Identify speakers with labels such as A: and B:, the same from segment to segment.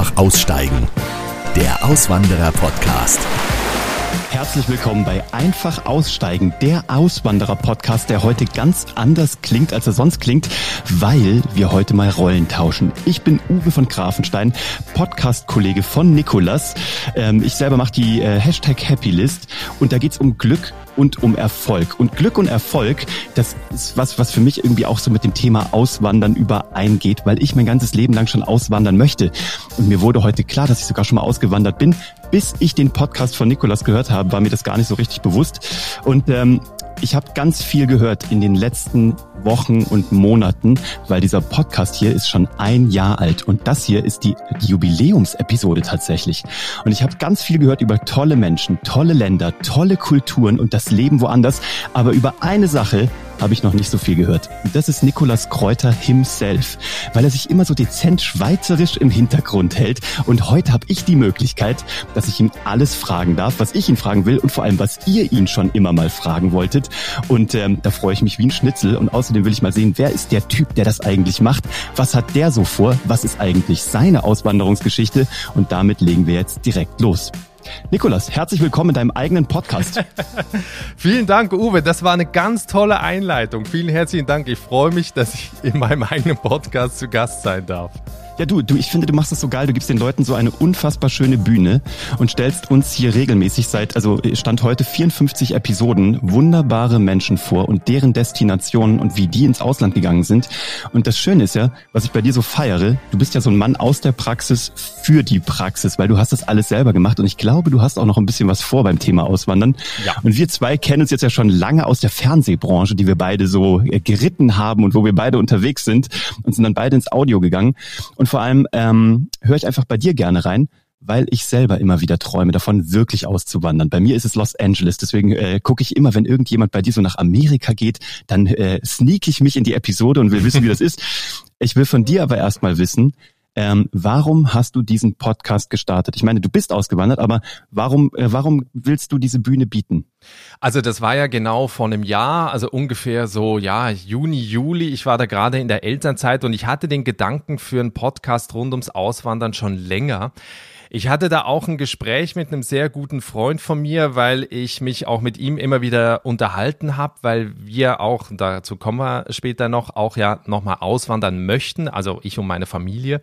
A: Einfach aussteigen. Der Auswanderer-Podcast.
B: Herzlich willkommen bei Einfach Aussteigen, der Auswanderer-Podcast, der heute ganz anders klingt, als er sonst klingt, weil wir heute mal Rollen tauschen. Ich bin Uwe von Grafenstein, Podcast-Kollege von Nikolas. Ähm, ich selber mache die äh, Hashtag Happylist und da geht's um Glück und um Erfolg. Und Glück und Erfolg, das ist was, was für mich irgendwie auch so mit dem Thema Auswandern übereingeht, weil ich mein ganzes Leben lang schon auswandern möchte. Und mir wurde heute klar, dass ich sogar schon mal ausgewandert bin. Bis ich den Podcast von Nikolas gehört habe, war mir das gar nicht so richtig bewusst. Und ähm, ich habe ganz viel gehört in den letzten Wochen und Monaten, weil dieser Podcast hier ist schon ein Jahr alt und das hier ist die, Jubiläumsepisode tatsächlich. Und ich habe ganz viel gehört über tolle Menschen, tolle Länder, tolle Kulturen und das Leben woanders. Aber über eine Sache habe ich noch nicht so viel gehört. Das ist Nikolas Kräuter himself, weil er sich immer so dezent schweizerisch im Hintergrund hält. Und heute habe ich die Möglichkeit, dass ich ihn alles fragen darf, was ich ihn fragen will und vor allem, was ihr ihn schon immer mal fragen wolltet. Und ähm, da freue ich mich wie ein Schnitzel. Und außerdem will ich mal sehen, wer ist der Typ, der das eigentlich macht? Was hat der so vor? Was ist eigentlich seine Auswanderungsgeschichte? Und damit legen wir jetzt direkt los. Nikolas, herzlich willkommen in deinem eigenen Podcast.
C: Vielen Dank, Uwe. Das war eine ganz tolle Einleitung. Vielen herzlichen Dank. Ich freue mich, dass ich in meinem eigenen Podcast zu Gast sein darf.
B: Ja, du, du, ich finde, du machst das so geil. Du gibst den Leuten so eine unfassbar schöne Bühne und stellst uns hier regelmäßig seit, also Stand heute 54 Episoden, wunderbare Menschen vor und deren Destinationen und wie die ins Ausland gegangen sind. Und das Schöne ist ja, was ich bei dir so feiere, du bist ja so ein Mann aus der Praxis für die Praxis, weil du hast das alles selber gemacht und ich glaube, du hast auch noch ein bisschen was vor beim Thema Auswandern. Ja. Und wir zwei kennen uns jetzt ja schon lange aus der Fernsehbranche, die wir beide so äh, geritten haben und wo wir beide unterwegs sind und sind dann beide ins Audio gegangen. Und vor allem ähm, höre ich einfach bei dir gerne rein, weil ich selber immer wieder träume davon, wirklich auszuwandern. Bei mir ist es Los Angeles, deswegen äh, gucke ich immer, wenn irgendjemand bei dir so nach Amerika geht, dann äh, sneak ich mich in die Episode und will wissen, wie das ist. Ich will von dir aber erstmal wissen, ähm, warum hast du diesen Podcast gestartet? Ich meine, du bist ausgewandert, aber warum, äh, warum willst du diese Bühne bieten?
C: Also das war ja genau vor einem Jahr, also ungefähr so, ja, Juni, Juli. Ich war da gerade in der Elternzeit und ich hatte den Gedanken für einen Podcast rund ums Auswandern schon länger. Ich hatte da auch ein Gespräch mit einem sehr guten Freund von mir, weil ich mich auch mit ihm immer wieder unterhalten habe, weil wir auch, dazu kommen wir später noch, auch ja nochmal auswandern möchten, also ich und meine Familie.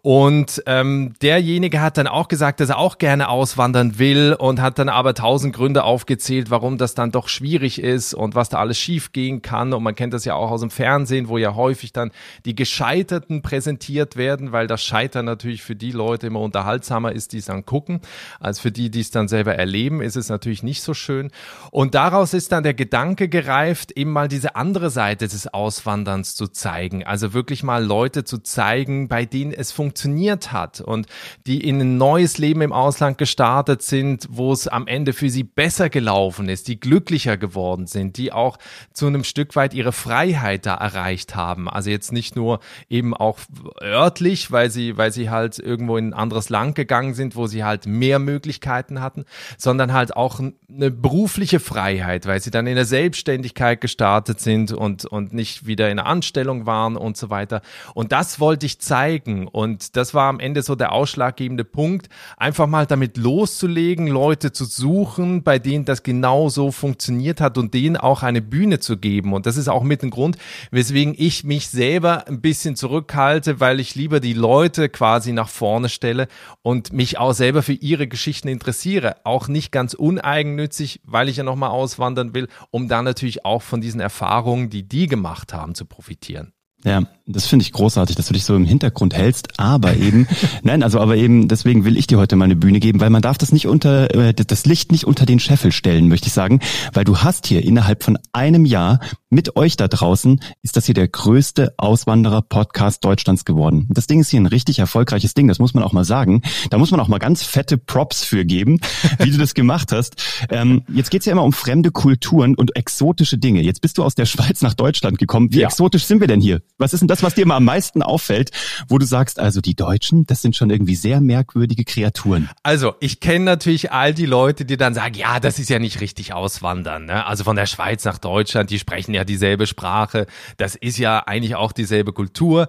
C: Und ähm, derjenige hat dann auch gesagt, dass er auch gerne auswandern will und hat dann aber tausend Gründe aufgezählt, warum das dann doch schwierig ist und was da alles schief gehen kann. Und man kennt das ja auch aus dem Fernsehen, wo ja häufig dann die Gescheiterten präsentiert werden, weil das Scheitern natürlich für die Leute immer unterhaltsamer ist, die es dann gucken, als für die, die es dann selber erleben, ist es natürlich nicht so schön. Und daraus ist dann der Gedanke gereift, eben mal diese andere Seite des Auswanderns zu zeigen. Also wirklich mal Leute zu zeigen, bei denen es funktioniert funktioniert hat und die in ein neues Leben im Ausland gestartet sind, wo es am Ende für sie besser gelaufen ist, die glücklicher geworden sind, die auch zu einem Stück weit ihre Freiheit da erreicht haben. Also jetzt nicht nur eben auch örtlich, weil sie, weil sie halt irgendwo in ein anderes Land gegangen sind, wo sie halt mehr Möglichkeiten hatten, sondern halt auch eine berufliche Freiheit, weil sie dann in der Selbstständigkeit gestartet sind und, und nicht wieder in einer Anstellung waren und so weiter. Und das wollte ich zeigen und und das war am Ende so der ausschlaggebende Punkt, einfach mal damit loszulegen, Leute zu suchen, bei denen das genau so funktioniert hat und denen auch eine Bühne zu geben. Und das ist auch mit dem Grund, weswegen ich mich selber ein bisschen zurückhalte, weil ich lieber die Leute quasi nach vorne stelle und mich auch selber für ihre Geschichten interessiere. Auch nicht ganz uneigennützig, weil ich ja nochmal auswandern will, um dann natürlich auch von diesen Erfahrungen, die die gemacht haben, zu profitieren.
B: Ja, das finde ich großartig, dass du dich so im Hintergrund hältst, aber eben, nein, also aber eben, deswegen will ich dir heute mal eine Bühne geben, weil man darf das nicht unter, äh, das Licht nicht unter den Scheffel stellen, möchte ich sagen, weil du hast hier innerhalb von einem Jahr mit euch da draußen, ist das hier der größte Auswanderer-Podcast Deutschlands geworden. Das Ding ist hier ein richtig erfolgreiches Ding, das muss man auch mal sagen. Da muss man auch mal ganz fette Props für geben, wie du das gemacht hast. Ähm, jetzt geht's ja immer um fremde Kulturen und exotische Dinge. Jetzt bist du aus der Schweiz nach Deutschland gekommen. Wie ja. exotisch sind wir denn hier? Was ist denn das, was dir immer am meisten auffällt, wo du sagst, also die Deutschen, das sind schon irgendwie sehr merkwürdige Kreaturen?
C: Also, ich kenne natürlich all die Leute, die dann sagen, ja, das ist ja nicht richtig auswandern. Ne? Also von der Schweiz nach Deutschland, die sprechen ja dieselbe Sprache. Das ist ja eigentlich auch dieselbe Kultur.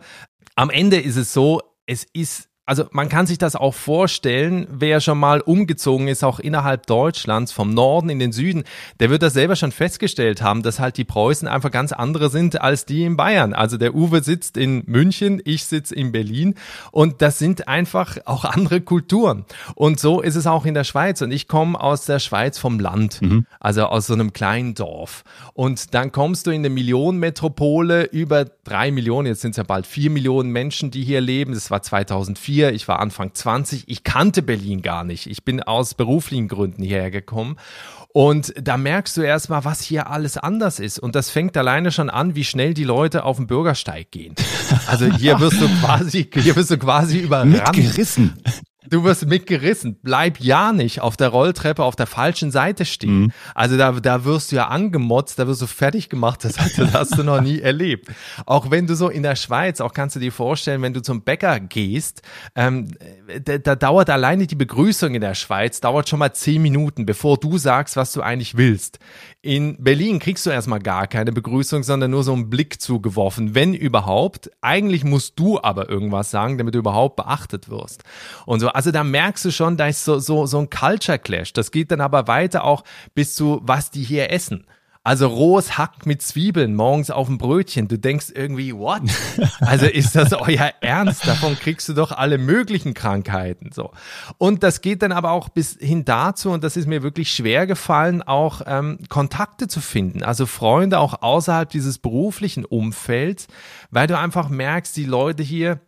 C: Am Ende ist es so, es ist also man kann sich das auch vorstellen, wer schon mal umgezogen ist, auch innerhalb Deutschlands, vom Norden in den Süden, der wird das selber schon festgestellt haben, dass halt die Preußen einfach ganz andere sind als die in Bayern. Also der Uwe sitzt in München, ich sitze in Berlin und das sind einfach auch andere Kulturen. Und so ist es auch in der Schweiz. Und ich komme aus der Schweiz vom Land, mhm. also aus so einem kleinen Dorf. Und dann kommst du in eine Millionenmetropole, über drei Millionen, jetzt sind es ja bald vier Millionen Menschen, die hier leben. Das war 2004 4, ich war Anfang 20, ich kannte Berlin gar nicht. Ich bin aus beruflichen Gründen hierher gekommen. Und da merkst du erstmal, was hier alles anders ist. Und das fängt alleine schon an, wie schnell die Leute auf den Bürgersteig gehen. Also hier wirst du quasi, hier wirst du quasi überrannt.
B: Mitgerissen.
C: Du wirst mitgerissen. Bleib ja nicht auf der Rolltreppe auf der falschen Seite stehen. Mhm. Also da, da wirst du ja angemotzt, da wirst du fertig gemacht. Das, das hast du noch nie erlebt. Auch wenn du so in der Schweiz, auch kannst du dir vorstellen, wenn du zum Bäcker gehst, ähm, da, da dauert alleine die Begrüßung in der Schweiz, dauert schon mal zehn Minuten, bevor du sagst, was du eigentlich willst. In Berlin kriegst du erstmal gar keine Begrüßung, sondern nur so einen Blick zugeworfen, wenn überhaupt. Eigentlich musst du aber irgendwas sagen, damit du überhaupt beachtet wirst. Und so, also da merkst du schon, da ist so, so, so ein Culture Clash. Das geht dann aber weiter auch bis zu, was die hier essen. Also rohes Hack mit Zwiebeln morgens auf dem Brötchen. Du denkst irgendwie, what? Also ist das euer Ernst? Davon kriegst du doch alle möglichen Krankheiten. So. Und das geht dann aber auch bis hin dazu, und das ist mir wirklich schwer gefallen, auch ähm, Kontakte zu finden. Also Freunde auch außerhalb dieses beruflichen Umfelds, weil du einfach merkst, die Leute hier,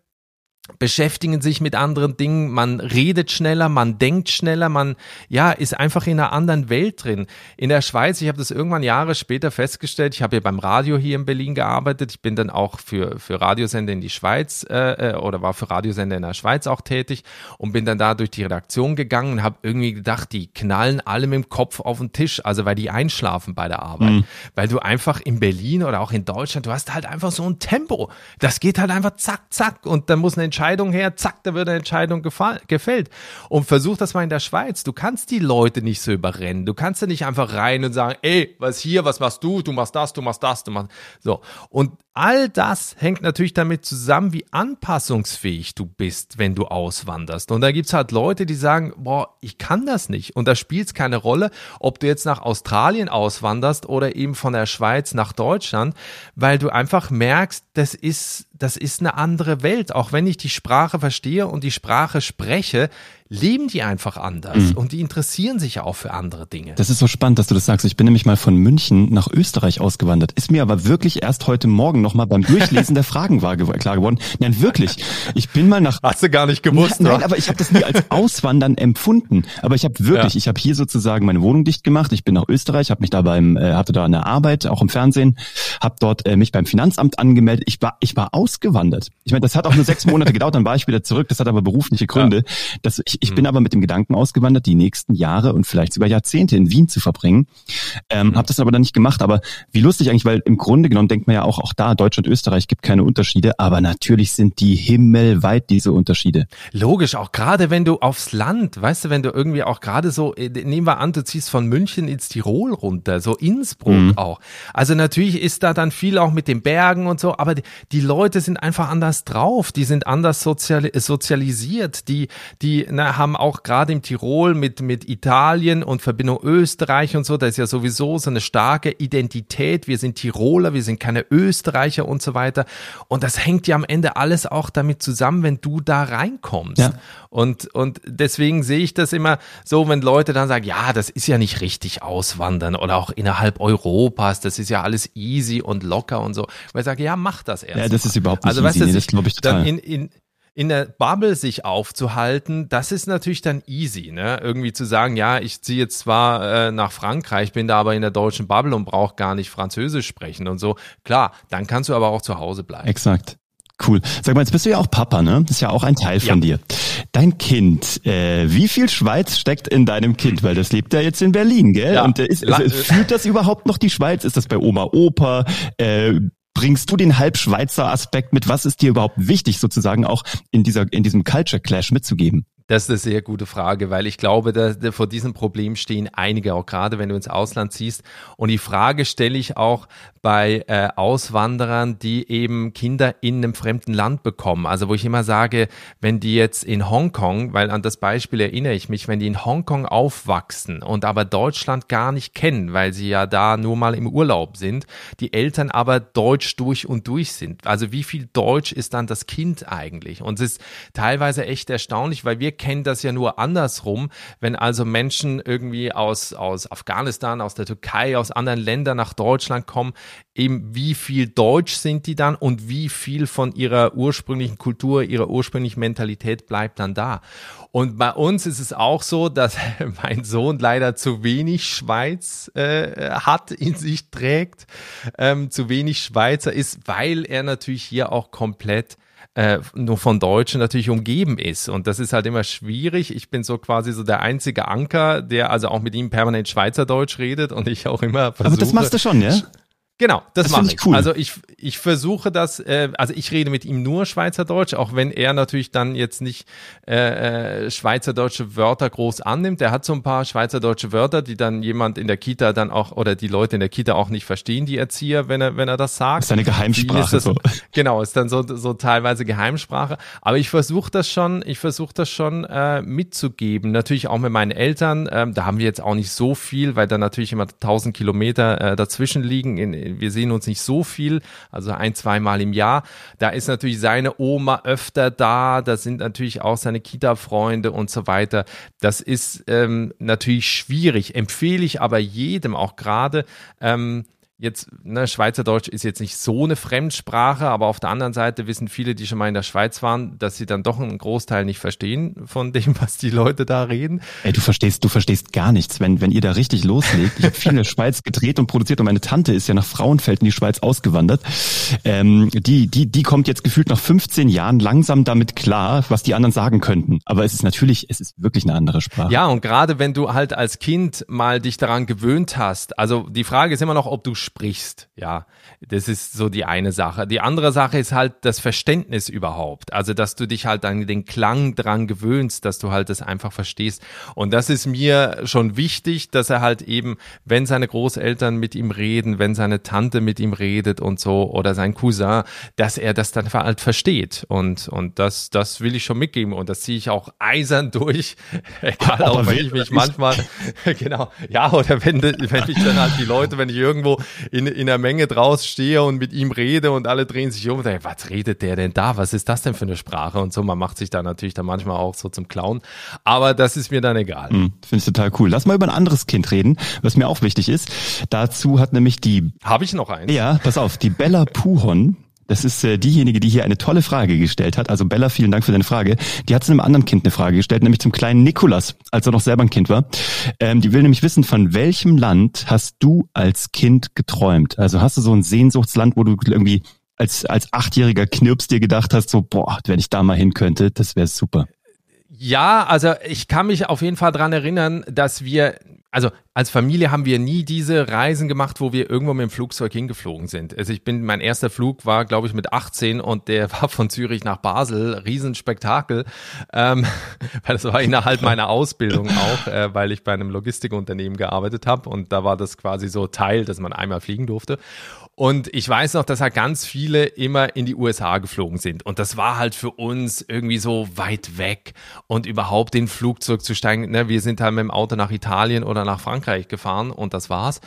C: beschäftigen sich mit anderen Dingen, man redet schneller, man denkt schneller, man ja ist einfach in einer anderen Welt drin. In der Schweiz, ich habe das irgendwann Jahre später festgestellt, ich habe ja beim Radio hier in Berlin gearbeitet, ich bin dann auch für für Radiosender in die Schweiz äh, äh, oder war für Radiosender in der Schweiz auch tätig und bin dann da durch die Redaktion gegangen und habe irgendwie gedacht, die knallen alle mit dem Kopf auf den Tisch, also weil die einschlafen bei der Arbeit, mhm. weil du einfach in Berlin oder auch in Deutschland, du hast halt einfach so ein Tempo, das geht halt einfach zack zack und dann muss eine Entscheidung her, zack, da wird eine Entscheidung gefällt. Und versuch das mal in der Schweiz. Du kannst die Leute nicht so überrennen. Du kannst ja nicht einfach rein und sagen, ey, was hier, was machst du? Du machst das, du machst das, du machst so. Und all das hängt natürlich damit zusammen, wie anpassungsfähig du bist, wenn du auswanderst. Und da gibt's halt Leute, die sagen, boah, ich kann das nicht. Und da spielt's keine Rolle, ob du jetzt nach Australien auswanderst oder eben von der Schweiz nach Deutschland, weil du einfach merkst, das ist das ist eine andere Welt. Auch wenn ich die Sprache verstehe und die Sprache spreche, leben die einfach anders mhm. und die interessieren sich ja auch für andere Dinge.
B: Das ist so spannend, dass du das sagst. Ich bin nämlich mal von München nach Österreich ausgewandert. Ist mir aber wirklich erst heute Morgen nochmal beim Durchlesen der Fragen klar geworden. Nein, wirklich. Ich bin mal nach...
C: Hast du gar nicht gewusst,
B: Nein, nein aber ich habe das nie als Auswandern empfunden. Aber ich habe wirklich, ja. ich habe hier sozusagen meine Wohnung dicht gemacht. Ich bin nach Österreich, habe mich da beim, äh, hatte da eine Arbeit, auch im Fernsehen, habe dort äh, mich beim Finanzamt angemeldet. Ich war, ich war ausgewandert. Ich meine, das hat auch nur sechs Monate gedauert, dann war ich wieder zurück. Das hat aber berufliche Gründe. Ja. Das, ich, ich mhm. bin aber mit dem Gedanken ausgewandert, die nächsten Jahre und vielleicht sogar Jahrzehnte in Wien zu verbringen. Ähm, mhm. Habe das aber dann nicht gemacht. Aber wie lustig eigentlich, weil im Grunde genommen denkt man ja auch, auch da, Deutschland, Österreich gibt keine Unterschiede. Aber natürlich sind die himmelweit diese Unterschiede.
C: Logisch, auch gerade wenn du aufs Land, weißt du, wenn du irgendwie auch gerade so, äh, nehmen wir an, du ziehst von München ins Tirol runter, so Innsbruck mhm. auch. Also natürlich ist da dann viel auch mit den Bergen und so, aber die, die Leute sind einfach anders drauf, die sind anders sozial, sozialisiert, die, die na, haben auch gerade im Tirol mit, mit Italien und Verbindung Österreich und so, da ist ja sowieso so eine starke Identität. Wir sind Tiroler, wir sind keine Österreicher und so weiter. Und das hängt ja am Ende alles auch damit zusammen, wenn du da reinkommst. Ja. Und, und deswegen sehe ich das immer so, wenn Leute dann sagen, ja, das ist ja nicht richtig auswandern oder auch innerhalb Europas, das ist ja alles easy und locker und so. Weil ich sage, ja, mach das erst.
B: Ja, das ist überhaupt nicht also, easy. Weißt nee, das glaube ich total.
C: In, in, in der Bubble sich aufzuhalten, das ist natürlich dann easy, ne? Irgendwie zu sagen, ja, ich ziehe jetzt zwar äh, nach Frankreich, bin da aber in der deutschen Bubble und brauche gar nicht Französisch sprechen und so. Klar, dann kannst du aber auch zu Hause bleiben.
B: Exakt. Cool. Sag mal, jetzt bist du ja auch Papa, ne? Das ist ja auch ein Teil von ja. dir. Dein Kind, äh, wie viel Schweiz steckt in deinem Kind? Weil das lebt ja jetzt in Berlin, gell? Ja. Und äh, ist, ist, fühlt das überhaupt noch die Schweiz? Ist das bei Oma, Opa? Äh, bringst du den Halbschweizer Aspekt mit? Was ist dir überhaupt wichtig, sozusagen auch in dieser, in diesem Culture Clash mitzugeben?
C: Das ist eine sehr gute Frage, weil ich glaube, dass, dass vor diesem Problem stehen einige, auch gerade wenn du ins Ausland ziehst. Und die Frage stelle ich auch bei äh, Auswanderern, die eben Kinder in einem fremden Land bekommen. Also wo ich immer sage, wenn die jetzt in Hongkong, weil an das Beispiel erinnere ich mich, wenn die in Hongkong aufwachsen und aber Deutschland gar nicht kennen, weil sie ja da nur mal im Urlaub sind, die Eltern aber Deutsch durch und durch sind. Also wie viel Deutsch ist dann das Kind eigentlich? Und es ist teilweise echt erstaunlich, weil wir kennen das ja nur andersrum, wenn also Menschen irgendwie aus, aus Afghanistan, aus der Türkei, aus anderen Ländern nach Deutschland kommen, eben wie viel Deutsch sind die dann und wie viel von ihrer ursprünglichen Kultur, ihrer ursprünglichen Mentalität bleibt dann da. Und bei uns ist es auch so, dass mein Sohn leider zu wenig Schweiz äh, hat, in sich trägt, ähm, zu wenig Schweizer ist, weil er natürlich hier auch komplett äh, nur von Deutschen natürlich umgeben ist. Und das ist halt immer schwierig. Ich bin so quasi so der einzige Anker, der also auch mit ihm permanent Schweizerdeutsch redet und ich auch immer versuche.
B: Aber das machst du schon, ja?
C: Genau, das, das mache ich. Cool. Also ich, ich versuche das, äh, also ich rede mit ihm nur Schweizerdeutsch, auch wenn er natürlich dann jetzt nicht äh, äh, schweizerdeutsche Wörter groß annimmt. Er hat so ein paar schweizerdeutsche Wörter, die dann jemand in der Kita dann auch oder die Leute in der Kita auch nicht verstehen, die Erzieher, wenn er wenn er das sagt. Das
B: ist eine Geheimsprache. Ist
C: das, so. Genau, ist dann so so teilweise Geheimsprache. Aber ich versuche das schon, ich versuche das schon äh, mitzugeben. Natürlich auch mit meinen Eltern. Ähm, da haben wir jetzt auch nicht so viel, weil da natürlich immer tausend Kilometer äh, dazwischen liegen in wir sehen uns nicht so viel, also ein, zweimal im Jahr. Da ist natürlich seine Oma öfter da, da sind natürlich auch seine Kita-Freunde und so weiter. Das ist ähm, natürlich schwierig, empfehle ich aber jedem, auch gerade ähm, jetzt, ne, Schweizerdeutsch ist jetzt nicht so eine Fremdsprache, aber auf der anderen Seite wissen viele, die schon mal in der Schweiz waren, dass sie dann doch einen Großteil nicht verstehen von dem, was die Leute da reden.
B: Ey, du verstehst, du verstehst gar nichts, wenn, wenn ihr da richtig loslegt. Ich habe viel in der Schweiz gedreht und produziert und meine Tante ist ja nach Frauenfeld in die Schweiz ausgewandert. Ähm, die, die, die kommt jetzt gefühlt nach 15 Jahren langsam damit klar, was die anderen sagen könnten. Aber es ist natürlich, es ist wirklich eine andere Sprache.
C: Ja, und gerade wenn du halt als Kind mal dich daran gewöhnt hast, also die Frage ist immer noch, ob du sprichst. Ja, das ist so die eine Sache. Die andere Sache ist halt das Verständnis überhaupt. Also, dass du dich halt an den Klang dran gewöhnst, dass du halt das einfach verstehst. Und das ist mir schon wichtig, dass er halt eben, wenn seine Großeltern mit ihm reden, wenn seine Tante mit ihm redet und so oder sein Cousin, dass er das dann halt versteht. Und, und das, das will ich schon mitgeben. Und das ziehe ich auch eisern durch. Egal, auch wenn ich mich manchmal, genau, ja, oder wenn, wenn ich dann halt die Leute, wenn ich irgendwo in, in der Menge draus stehe und mit ihm rede und alle drehen sich um und denken, was redet der denn da? Was ist das denn für eine Sprache? Und so, man macht sich da natürlich dann manchmal auch so zum Clown. Aber das ist mir dann egal.
B: Mhm, Finde ich total cool. Lass mal über ein anderes Kind reden, was mir auch wichtig ist. Dazu hat nämlich die...
C: Habe ich noch eins?
B: Ja, pass auf, die Bella Puhon das ist äh, diejenige, die hier eine tolle Frage gestellt hat. Also Bella, vielen Dank für deine Frage. Die hat zu einem anderen Kind eine Frage gestellt, nämlich zum kleinen Nikolas, als er noch selber ein Kind war. Ähm, die will nämlich wissen, von welchem Land hast du als Kind geträumt? Also hast du so ein Sehnsuchtsland, wo du irgendwie als, als achtjähriger Knirps dir gedacht hast, so, boah, wenn ich da mal hin könnte, das wäre super.
C: Ja, also ich kann mich auf jeden Fall dran erinnern, dass wir also als Familie haben wir nie diese Reisen gemacht, wo wir irgendwo mit dem Flugzeug hingeflogen sind. Also ich bin, mein erster Flug war, glaube ich, mit 18 und der war von Zürich nach Basel, Riesenspektakel, ähm, weil das war innerhalb meiner Ausbildung auch, äh, weil ich bei einem Logistikunternehmen gearbeitet habe und da war das quasi so Teil, dass man einmal fliegen durfte. Und ich weiß noch, dass halt ganz viele immer in die USA geflogen sind. Und das war halt für uns irgendwie so weit weg. Und überhaupt in Flugzeug zu steigen, ne, wir sind halt mit dem Auto nach Italien oder nach Frankreich gefahren und das war's.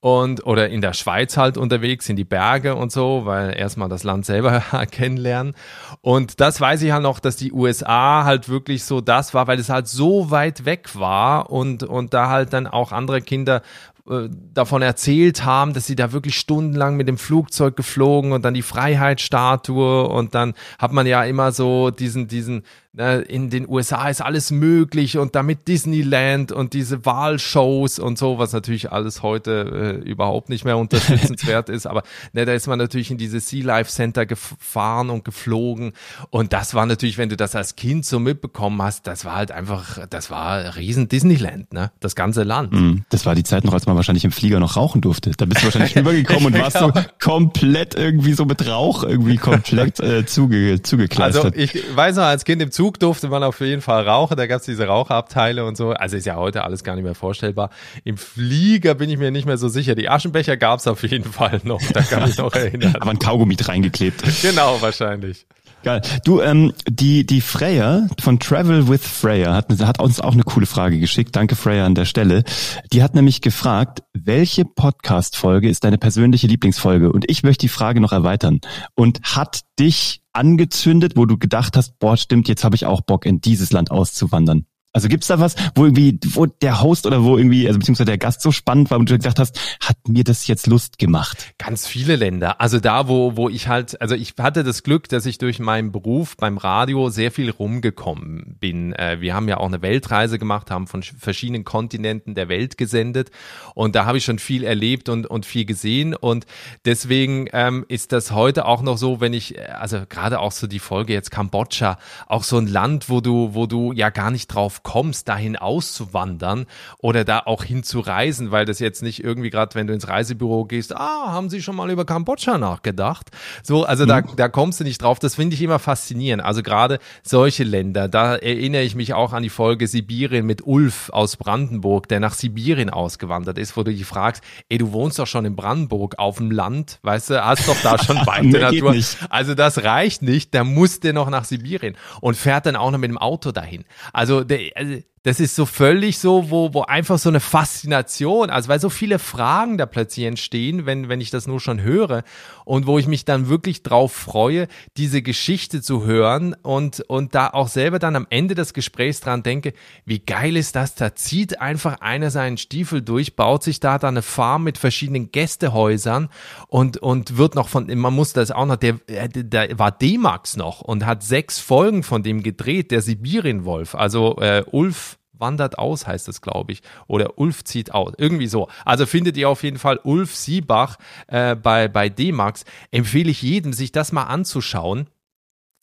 C: Und, oder in der Schweiz halt unterwegs, in die Berge und so, weil erstmal das Land selber kennenlernen. Und das weiß ich halt noch, dass die USA halt wirklich so das war, weil es halt so weit weg war und, und da halt dann auch andere Kinder äh, davon erzählt haben, dass sie da wirklich stundenlang mit dem Flugzeug geflogen und dann die Freiheitsstatue und dann hat man ja immer so diesen, diesen in den USA ist alles möglich und damit Disneyland und diese Wahlshows und so, was natürlich alles heute äh, überhaupt nicht mehr unterstützenswert ist. Aber ne, da ist man natürlich in diese Sea Life Center gefahren und geflogen. Und das war natürlich, wenn du das als Kind so mitbekommen hast, das war halt einfach, das war riesen Disneyland, ne? Das ganze Land. Mm,
B: das war die Zeit noch, als man wahrscheinlich im Flieger noch rauchen durfte. Da bist du wahrscheinlich rübergekommen und warst so komplett irgendwie so mit Rauch irgendwie komplett äh, zuge, zugekleistert.
C: Also ich weiß noch, als Kind im Zug Zug durfte man auf jeden Fall rauchen, da gab es diese Raucherabteile und so. Also ist ja heute alles gar nicht mehr vorstellbar. Im Flieger bin ich mir nicht mehr so sicher. Die Aschenbecher gab es auf jeden Fall noch, da kann ich noch erinnern.
B: Aber ein Kaugummi reingeklebt.
C: Genau, wahrscheinlich.
B: Geil. Du, ähm, die, die Freya von Travel with Freya hat, hat uns auch eine coole Frage geschickt. Danke Freya an der Stelle. Die hat nämlich gefragt, welche Podcast-Folge ist deine persönliche Lieblingsfolge? Und ich möchte die Frage noch erweitern. Und hat dich angezündet, wo du gedacht hast, boah, stimmt, jetzt habe ich auch Bock, in dieses Land auszuwandern? Also gibt's da was, wo irgendwie, wo der Host oder wo irgendwie, also beziehungsweise der Gast so spannend war und du gedacht hast, hat mir das jetzt Lust gemacht?
C: Ganz viele Länder. Also da, wo, wo ich halt, also ich hatte das Glück, dass ich durch meinen Beruf beim Radio sehr viel rumgekommen bin. Äh, wir haben ja auch eine Weltreise gemacht, haben von verschiedenen Kontinenten der Welt gesendet und da habe ich schon viel erlebt und, und viel gesehen und deswegen ähm, ist das heute auch noch so, wenn ich, also gerade auch so die Folge jetzt Kambodscha, auch so ein Land, wo du, wo du ja gar nicht drauf kommst, dahin auszuwandern oder da auch hinzureisen, weil das jetzt nicht irgendwie gerade, wenn du ins Reisebüro gehst, ah, haben Sie schon mal über Kambodscha nachgedacht? So, also mhm. da, da kommst du nicht drauf. Das finde ich immer faszinierend. Also gerade solche Länder, da erinnere ich mich auch an die Folge Sibirien mit Ulf aus Brandenburg, der nach Sibirien ausgewandert ist, wo du dich fragst, ey, du wohnst doch schon in Brandenburg auf dem Land, weißt du, hast doch da schon weite Natur. Also das reicht nicht, der musste noch nach Sibirien und fährt dann auch noch mit dem Auto dahin. Also der, also das ist so völlig so, wo, wo einfach so eine Faszination, also weil so viele Fragen da plötzlich entstehen, wenn, wenn ich das nur schon höre und wo ich mich dann wirklich drauf freue, diese Geschichte zu hören und, und da auch selber dann am Ende des Gesprächs dran denke, wie geil ist das, da zieht einfach einer seinen Stiefel durch, baut sich da dann eine Farm mit verschiedenen Gästehäusern und, und wird noch von, man muss das auch noch, der, der war D-Max noch und hat sechs Folgen von dem gedreht, der Sibirienwolf, also äh, Ulf wandert aus, heißt es, glaube ich. Oder Ulf zieht aus. Irgendwie so. Also findet ihr auf jeden Fall Ulf Siebach äh, bei, bei D-Max. Empfehle ich jedem, sich das mal anzuschauen.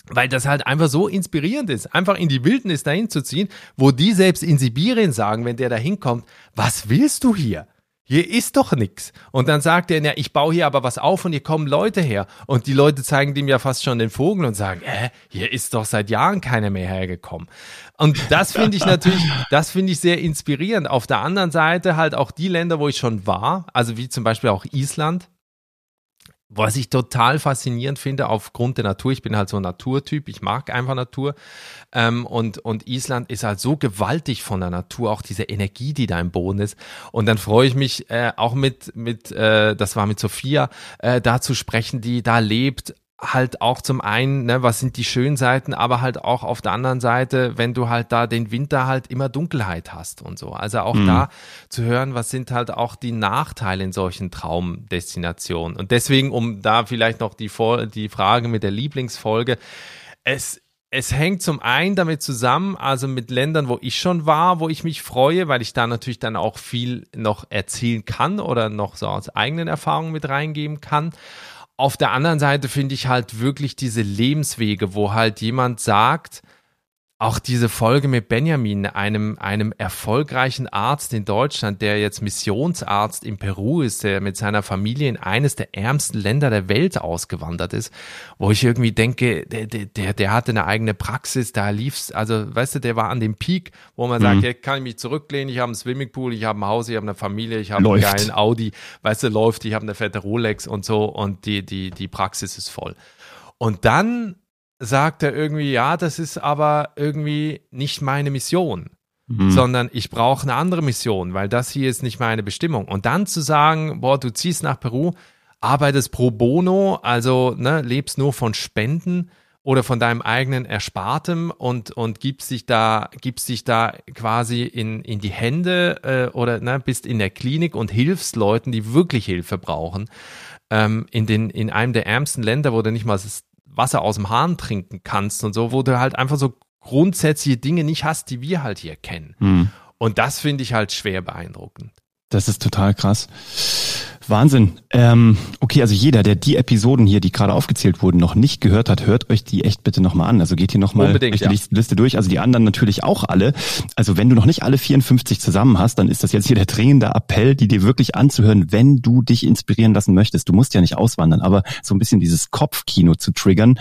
C: Weil das halt einfach so inspirierend ist, einfach in die Wildnis dahin zu ziehen, wo die selbst in Sibirien sagen, wenn der da hinkommt, was willst du hier? Hier ist doch nix. Und dann sagt er, ja, ich baue hier aber was auf und hier kommen Leute her. Und die Leute zeigen dem ja fast schon den Vogel und sagen, äh, hier ist doch seit Jahren keiner mehr hergekommen. Und das finde ich natürlich, das finde ich sehr inspirierend. Auf der anderen Seite halt auch die Länder, wo ich schon war, also wie zum Beispiel auch Island, was ich total faszinierend finde aufgrund der Natur. Ich bin halt so ein Naturtyp, ich mag einfach Natur. Ähm, und, und Island ist halt so gewaltig von der Natur, auch diese Energie, die da im Boden ist. Und dann freue ich mich äh, auch mit, mit äh, das war mit Sophia, äh, da zu sprechen, die da lebt, halt auch zum einen, ne, was sind die schönen Seiten, aber halt auch auf der anderen Seite, wenn du halt da den Winter halt immer Dunkelheit hast und so. Also auch mhm. da zu hören, was sind halt auch die Nachteile in solchen Traumdestinationen. Und deswegen, um da vielleicht noch die, die Frage mit der Lieblingsfolge, es es hängt zum einen damit zusammen, also mit Ländern, wo ich schon war, wo ich mich freue, weil ich da natürlich dann auch viel noch erzählen kann oder noch so aus eigenen Erfahrungen mit reingeben kann. Auf der anderen Seite finde ich halt wirklich diese Lebenswege, wo halt jemand sagt, auch diese Folge mit Benjamin, einem, einem erfolgreichen Arzt in Deutschland, der jetzt Missionsarzt in Peru ist, der mit seiner Familie in eines der ärmsten Länder der Welt ausgewandert ist, wo ich irgendwie denke, der, der, der hatte eine eigene Praxis, da lief's, also weißt du, der war an dem Peak, wo man mhm. sagt, jetzt kann ich mich zurücklehnen, ich habe einen Swimmingpool, ich habe ein Haus, ich habe eine Familie, ich habe einen geilen Audi, weißt du, läuft, ich habe eine fette Rolex und so und die, die, die Praxis ist voll. Und dann sagt er irgendwie, ja, das ist aber irgendwie nicht meine Mission, mhm. sondern ich brauche eine andere Mission, weil das hier ist nicht meine Bestimmung. Und dann zu sagen, boah, du ziehst nach Peru, arbeitest pro bono, also ne, lebst nur von Spenden oder von deinem eigenen Erspartem und, und gibst dich da, gibst dich da quasi in, in die Hände äh, oder ne, bist in der Klinik und hilfst Leuten, die wirklich Hilfe brauchen. Ähm, in, den, in einem der ärmsten Länder, wo du nicht mal das Wasser aus dem Hahn trinken kannst und so, wo du halt einfach so grundsätzliche Dinge nicht hast, die wir halt hier kennen. Mhm. Und das finde ich halt schwer beeindruckend.
B: Das ist total krass. Wahnsinn. Ähm, okay, also jeder, der die Episoden hier, die gerade aufgezählt wurden, noch nicht gehört hat, hört euch die echt bitte nochmal an. Also geht hier nochmal durch die ja. Liste durch. Also die anderen natürlich auch alle. Also wenn du noch nicht alle 54 zusammen hast, dann ist das jetzt hier der dringende Appell, die dir wirklich anzuhören, wenn du dich inspirieren lassen möchtest. Du musst ja nicht auswandern, aber so ein bisschen dieses Kopfkino zu triggern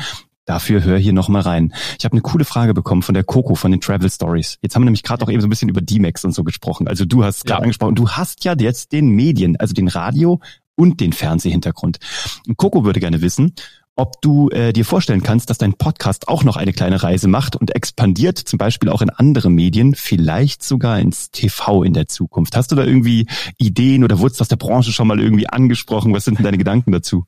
B: Dafür hör hier nochmal rein. Ich habe eine coole Frage bekommen von der Coco von den Travel Stories. Jetzt haben wir nämlich gerade auch eben so ein bisschen über D-Max und so gesprochen. Also du hast gerade ja. angesprochen, du hast ja jetzt den Medien, also den Radio und den Fernsehhintergrund. Und Coco würde gerne wissen, ob du äh, dir vorstellen kannst, dass dein Podcast auch noch eine kleine Reise macht und expandiert, zum Beispiel auch in andere Medien, vielleicht sogar ins TV in der Zukunft. Hast du da irgendwie Ideen oder wurdest du aus der Branche schon mal irgendwie angesprochen? Was sind denn deine Gedanken dazu?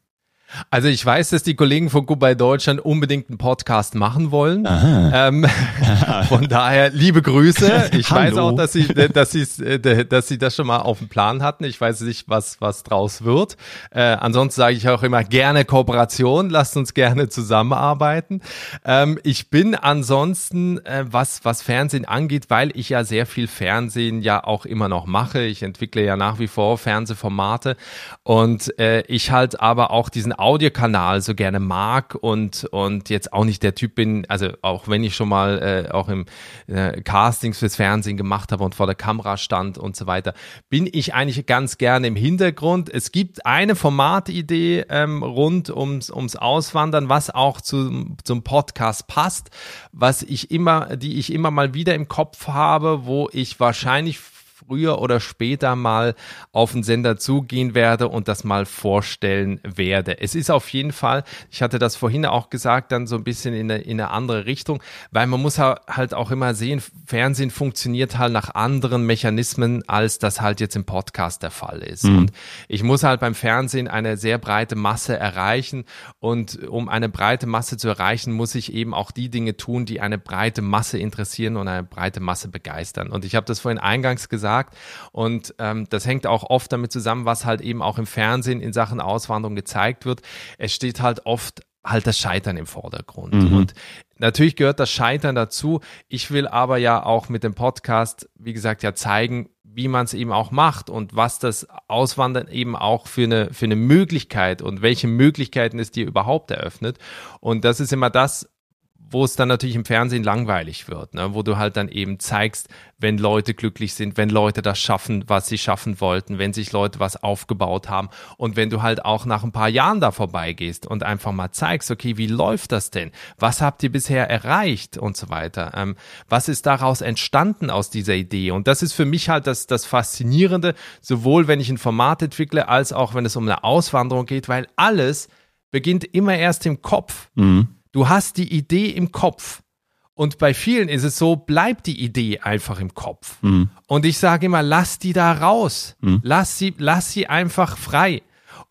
C: Also ich weiß, dass die Kollegen von Goodbye Deutschland unbedingt einen Podcast machen wollen. Ähm, von daher liebe Grüße. Ich weiß auch, dass sie, dass sie, äh, dass sie das schon mal auf dem Plan hatten. Ich weiß nicht, was was draus wird. Äh, ansonsten sage ich auch immer gerne Kooperation. Lasst uns gerne zusammenarbeiten. Ähm, ich bin ansonsten, äh, was was Fernsehen angeht, weil ich ja sehr viel Fernsehen ja auch immer noch mache. Ich entwickle ja nach wie vor Fernsehformate und äh, ich halt aber auch diesen Audiokanal so gerne mag und, und jetzt auch nicht der Typ bin, also auch wenn ich schon mal äh, auch im äh, Castings fürs Fernsehen gemacht habe und vor der Kamera stand und so weiter, bin ich eigentlich ganz gerne im Hintergrund. Es gibt eine Formatidee ähm, rund ums, ums Auswandern, was auch zu, zum Podcast passt, was ich immer, die ich immer mal wieder im Kopf habe, wo ich wahrscheinlich früher oder später mal auf den Sender zugehen werde und das mal vorstellen werde. Es ist auf jeden Fall, ich hatte das vorhin auch gesagt, dann so ein bisschen in eine, in eine andere Richtung, weil man muss halt auch immer sehen, Fernsehen funktioniert halt nach anderen Mechanismen, als das halt jetzt im Podcast der Fall ist. Mhm. Und ich muss halt beim Fernsehen eine sehr breite Masse erreichen und um eine breite Masse zu erreichen, muss ich eben auch die Dinge tun, die eine breite Masse interessieren und eine breite Masse begeistern. Und ich habe das vorhin eingangs gesagt, gesagt. Und ähm, das hängt auch oft damit zusammen, was halt eben auch im Fernsehen in Sachen Auswanderung gezeigt wird. Es steht halt oft halt das Scheitern im Vordergrund. Mhm. Und natürlich gehört das Scheitern dazu. Ich will aber ja auch mit dem Podcast, wie gesagt, ja zeigen, wie man es eben auch macht und was das Auswandern eben auch für eine, für eine Möglichkeit und welche Möglichkeiten es dir überhaupt eröffnet. Und das ist immer das, wo es dann natürlich im Fernsehen langweilig wird, ne? wo du halt dann eben zeigst, wenn Leute glücklich sind, wenn Leute das schaffen, was sie schaffen wollten, wenn sich Leute was aufgebaut haben und wenn du halt auch nach ein paar Jahren da vorbeigehst und einfach mal zeigst, okay, wie läuft das denn? Was habt ihr bisher erreicht und so weiter? Ähm, was ist daraus entstanden aus dieser Idee? Und das ist für mich halt das, das Faszinierende, sowohl wenn ich ein Format entwickle, als auch wenn es um eine Auswanderung geht, weil alles beginnt immer erst im Kopf. Mhm. Du hast die Idee im Kopf. Und bei vielen ist es so, bleibt die Idee einfach im Kopf. Mhm. Und ich sage immer, lass die da raus. Mhm. Lass sie, lass sie einfach frei.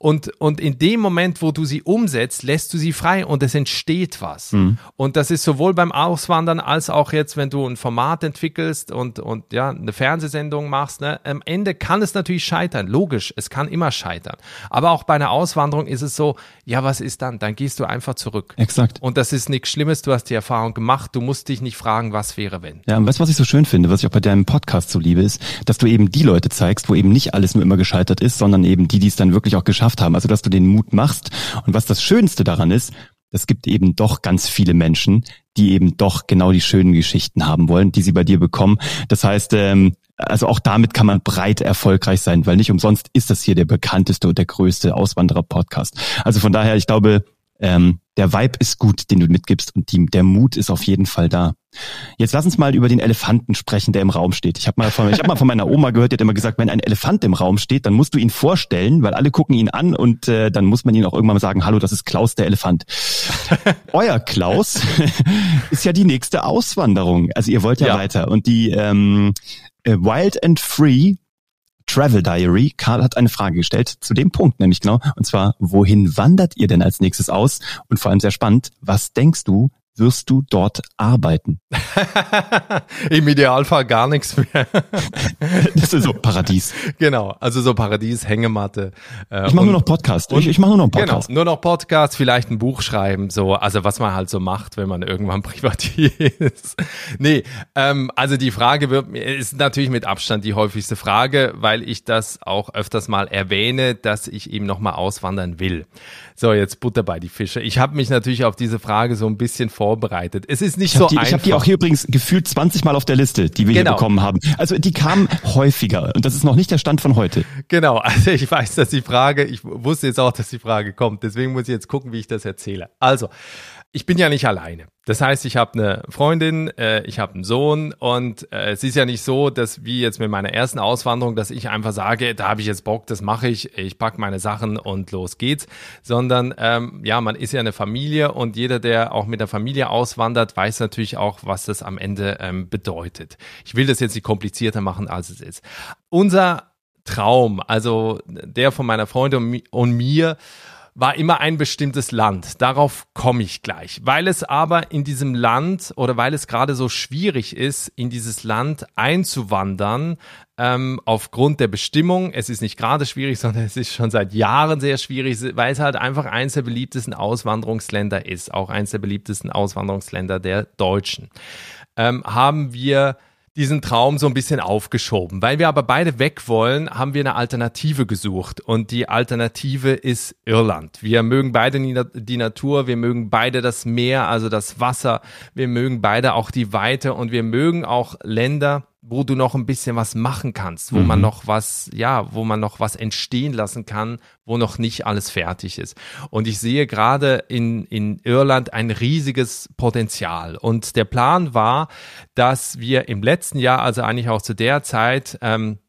C: Und, und in dem Moment, wo du sie umsetzt, lässt du sie frei und es entsteht was. Mhm. Und das ist sowohl beim Auswandern als auch jetzt, wenn du ein Format entwickelst und, und ja, eine Fernsehsendung machst. Ne? Am Ende kann es natürlich scheitern. Logisch, es kann immer scheitern. Aber auch bei einer Auswanderung ist es so, ja, was ist dann? Dann gehst du einfach zurück.
B: Exakt.
C: Und das ist nichts Schlimmes, du hast die Erfahrung gemacht, du musst dich nicht fragen, was wäre, wenn.
B: Ja, und weißt du, was ich so schön finde, was ich auch bei deinem Podcast so liebe, ist, dass du eben die Leute zeigst, wo eben nicht alles nur immer gescheitert ist, sondern eben die, die es dann wirklich auch geschafft geschafft haben. Also dass du den Mut machst. Und was das Schönste daran ist, es gibt eben doch ganz viele Menschen, die eben doch genau die schönen Geschichten haben wollen, die sie bei dir bekommen. Das heißt, ähm, also auch damit kann man breit erfolgreich sein, weil nicht umsonst ist das hier der bekannteste und der größte Auswanderer-Podcast. Also von daher, ich glaube, ähm, der Vibe ist gut, den du mitgibst und die, der Mut ist auf jeden Fall da. Jetzt lass uns mal über den Elefanten sprechen, der im Raum steht. Ich habe mal, von, ich hab mal von meiner Oma gehört, die hat immer gesagt, wenn ein Elefant im Raum steht, dann musst du ihn vorstellen, weil alle gucken ihn an und äh, dann muss man ihn auch irgendwann mal sagen, hallo, das ist Klaus der Elefant. Euer Klaus ist ja die nächste Auswanderung. Also ihr wollt ja, ja. weiter. Und die ähm, äh, Wild and Free Travel Diary. Karl hat eine Frage gestellt zu dem Punkt, nämlich genau, und zwar, wohin wandert ihr denn als nächstes aus? Und vor allem sehr spannend, was denkst du, wirst du dort arbeiten?
C: Im Idealfall gar nichts mehr.
B: das ist so Paradies.
C: Genau, also so Paradies, Hängematte.
B: Äh, ich mache nur noch Podcast. Ich, ich mache nur noch Podcast.
C: Genau, nur noch Podcast, vielleicht ein Buch schreiben, so, also was man halt so macht, wenn man irgendwann Privatier ist. nee, ähm, also die Frage wird, ist natürlich mit Abstand die häufigste Frage, weil ich das auch öfters mal erwähne, dass ich eben nochmal auswandern will. So, jetzt Butter bei die Fische. Ich habe mich natürlich auf diese Frage so ein bisschen vor vorbereitet. Es ist nicht
B: ich
C: so
B: die,
C: einfach.
B: Ich habe die auch hier übrigens gefühlt 20 Mal auf der Liste, die wir genau. hier bekommen haben. Also die kamen häufiger und das ist noch nicht der Stand von heute.
C: Genau, also ich weiß, dass die Frage, ich wusste jetzt auch, dass die Frage kommt, deswegen muss ich jetzt gucken, wie ich das erzähle. Also, ich bin ja nicht alleine. Das heißt, ich habe eine Freundin, äh, ich habe einen Sohn und äh, es ist ja nicht so, dass wie jetzt mit meiner ersten Auswanderung, dass ich einfach sage, da habe ich jetzt Bock, das mache ich, ich pack meine Sachen und los geht's, sondern ähm, ja, man ist ja eine Familie und jeder, der auch mit der Familie auswandert, weiß natürlich auch, was das am Ende ähm, bedeutet. Ich will das jetzt nicht komplizierter machen, als es ist. Unser Traum, also der von meiner Freundin und mir, war immer ein bestimmtes Land. Darauf komme ich gleich. Weil es aber in diesem Land oder weil es gerade so schwierig ist, in dieses Land einzuwandern, ähm, aufgrund der Bestimmung. Es ist nicht gerade schwierig, sondern es ist schon seit Jahren sehr schwierig, weil es halt einfach eines der beliebtesten Auswanderungsländer ist, auch eines der beliebtesten Auswanderungsländer der Deutschen. Ähm, haben wir diesen Traum so ein bisschen aufgeschoben. Weil wir aber beide weg wollen, haben wir eine Alternative gesucht. Und die Alternative ist Irland. Wir mögen beide die Natur, wir mögen beide das Meer, also das Wasser, wir mögen beide auch die Weite und wir mögen auch Länder, wo du noch ein bisschen was machen kannst, wo mhm. man noch was, ja, wo man noch was entstehen lassen kann, wo noch nicht alles fertig ist. Und ich sehe gerade in, in Irland ein riesiges Potenzial. Und der Plan war, dass wir im letzten Jahr, also eigentlich auch zu der Zeit, ähm,